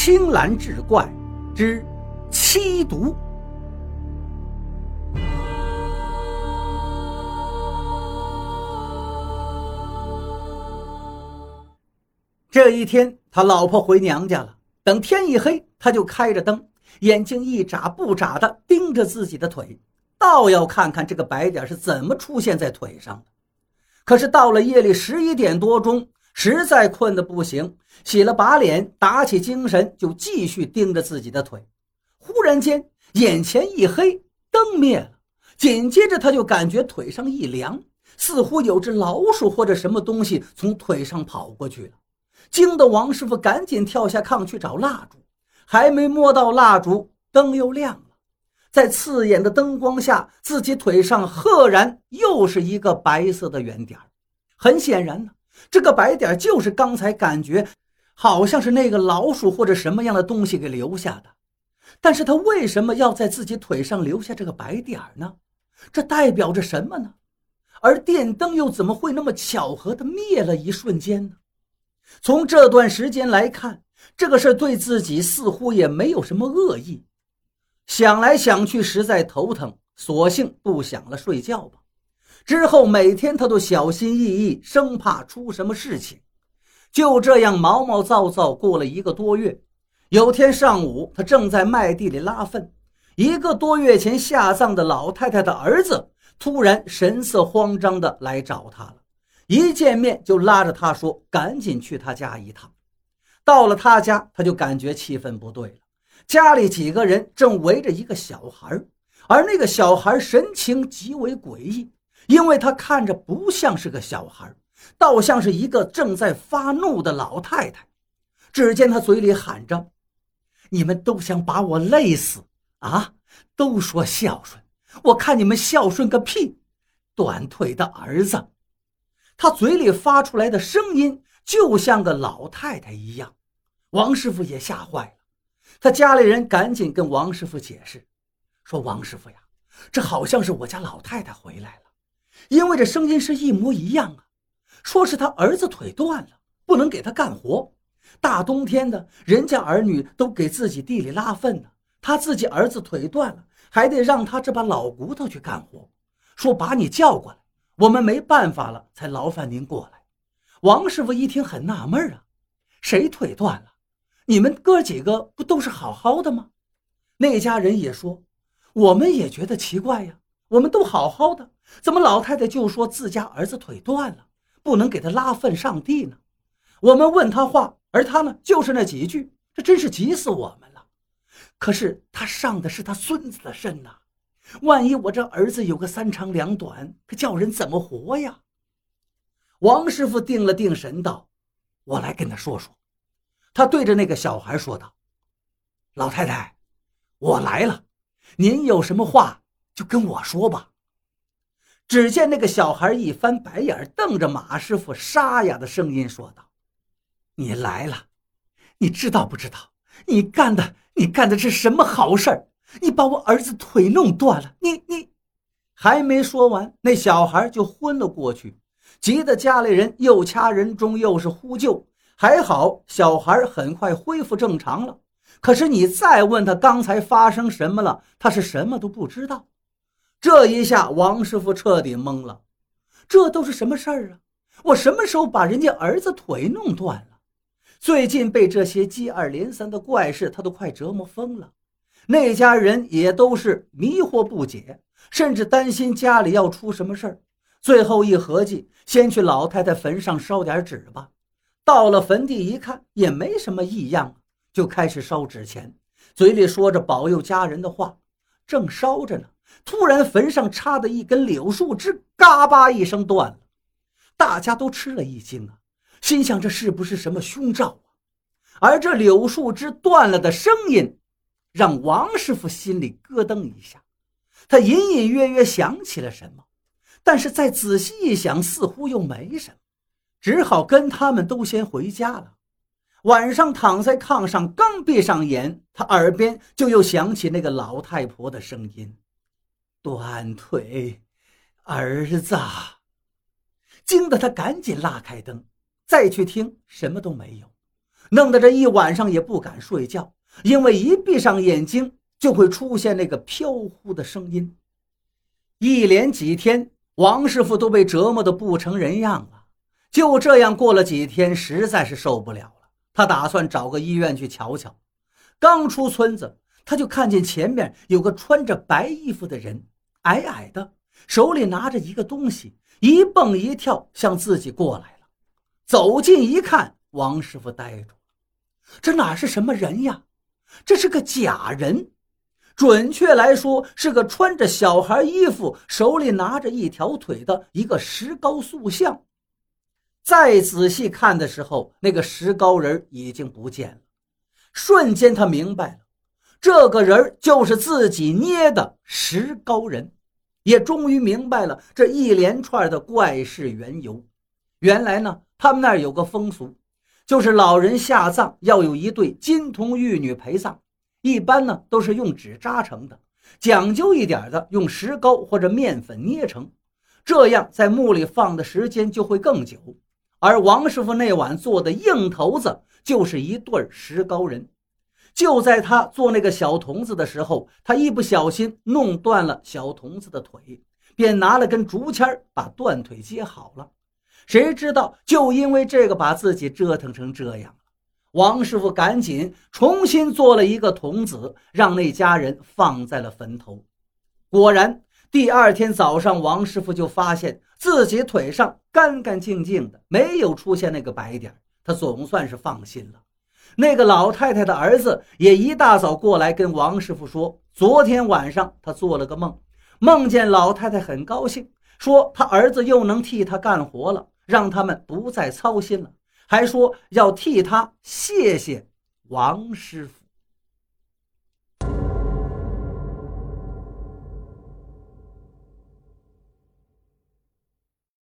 青蓝志怪之七毒。这一天，他老婆回娘家了。等天一黑，他就开着灯，眼睛一眨不眨的盯着自己的腿，倒要看看这个白点是怎么出现在腿上的。可是到了夜里十一点多钟，实在困得不行，洗了把脸，打起精神就继续盯着自己的腿。忽然间，眼前一黑，灯灭了，紧接着他就感觉腿上一凉，似乎有只老鼠或者什么东西从腿上跑过去了。惊得王师傅赶紧跳下炕去找蜡烛，还没摸到蜡烛，灯又亮了。在刺眼的灯光下，自己腿上赫然又是一个白色的圆点。很显然呢，这个白点就是刚才感觉好像是那个老鼠或者什么样的东西给留下的。但是他为什么要在自己腿上留下这个白点呢？这代表着什么呢？而电灯又怎么会那么巧合的灭了一瞬间呢？从这段时间来看，这个事对自己似乎也没有什么恶意。想来想去，实在头疼，索性不想了，睡觉吧。之后每天他都小心翼翼，生怕出什么事情。就这样毛毛躁躁过了一个多月。有天上午，他正在麦地里拉粪，一个多月前下葬的老太太的儿子突然神色慌张地来找他了。一见面就拉着他说：“赶紧去他家一趟。”到了他家，他就感觉气氛不对了。家里几个人正围着一个小孩，而那个小孩神情极为诡异，因为他看着不像是个小孩，倒像是一个正在发怒的老太太。只见他嘴里喊着：“你们都想把我累死啊！都说孝顺，我看你们孝顺个屁！短腿的儿子！”他嘴里发出来的声音就像个老太太一样，王师傅也吓坏了。他家里人赶紧跟王师傅解释，说：“王师傅呀，这好像是我家老太太回来了，因为这声音是一模一样啊。说是他儿子腿断了，不能给他干活。大冬天的，人家儿女都给自己地里拉粪呢，他自己儿子腿断了，还得让他这把老骨头去干活。说把你叫过来。”我们没办法了，才劳烦您过来。王师傅一听很纳闷啊，谁腿断了？你们哥几个不都是好好的吗？那家人也说，我们也觉得奇怪呀，我们都好好的，怎么老太太就说自家儿子腿断了，不能给他拉粪上地呢？我们问他话，而他呢就是那几句，这真是急死我们了。可是他上的是他孙子的身呐。万一我这儿子有个三长两短，可叫人怎么活呀？王师傅定了定神道：“我来跟他说说。”他对着那个小孩说道：“老太太，我来了，您有什么话就跟我说吧。”只见那个小孩一翻白眼，瞪着马师傅，沙哑的声音说道：“你来了，你知道不知道？你干的，你干的是什么好事儿？”你把我儿子腿弄断了，你你还没说完，那小孩就昏了过去，急得家里人又掐人中又是呼救，还好小孩很快恢复正常了。可是你再问他刚才发生什么了，他是什么都不知道。这一下王师傅彻底懵了，这都是什么事儿啊？我什么时候把人家儿子腿弄断了？最近被这些接二连三的怪事，他都快折磨疯了。那家人也都是迷惑不解，甚至担心家里要出什么事儿。最后一合计，先去老太太坟上烧点纸吧。到了坟地一看，也没什么异样，就开始烧纸钱，嘴里说着保佑家人的话。正烧着呢，突然坟上插的一根柳树枝嘎巴一声断了，大家都吃了一惊啊，心想这是不是什么凶兆啊？而这柳树枝断了的声音。让王师傅心里咯噔一下，他隐隐约约想起了什么，但是再仔细一想，似乎又没什么，只好跟他们都先回家了。晚上躺在炕上，刚闭上眼，他耳边就又响起那个老太婆的声音：“断腿，儿子。”惊得他赶紧拉开灯，再去听，什么都没有。弄得这一晚上也不敢睡觉，因为一闭上眼睛就会出现那个飘忽的声音。一连几天，王师傅都被折磨得不成人样了。就这样过了几天，实在是受不了了，他打算找个医院去瞧瞧。刚出村子，他就看见前面有个穿着白衣服的人，矮矮的，手里拿着一个东西，一蹦一跳向自己过来了。走近一看，王师傅呆住了，这哪是什么人呀？这是个假人，准确来说是个穿着小孩衣服、手里拿着一条腿的一个石膏塑像。再仔细看的时候，那个石膏人已经不见了。瞬间，他明白了，这个人就是自己捏的石膏人，也终于明白了这一连串的怪事缘由。原来呢，他们那儿有个风俗，就是老人下葬要有一对金童玉女陪葬，一般呢都是用纸扎成的，讲究一点的用石膏或者面粉捏成，这样在墓里放的时间就会更久。而王师傅那晚做的硬头子就是一对石膏人。就在他做那个小童子的时候，他一不小心弄断了小童子的腿，便拿了根竹签把断腿接好了。谁知道就因为这个把自己折腾成这样了。王师傅赶紧重新做了一个童子，让那家人放在了坟头。果然。第二天早上，王师傅就发现自己腿上干干净净的，没有出现那个白点他总算是放心了。那个老太太的儿子也一大早过来跟王师傅说，昨天晚上他做了个梦，梦见老太太很高兴，说他儿子又能替他干活了，让他们不再操心了，还说要替他谢谢王师傅。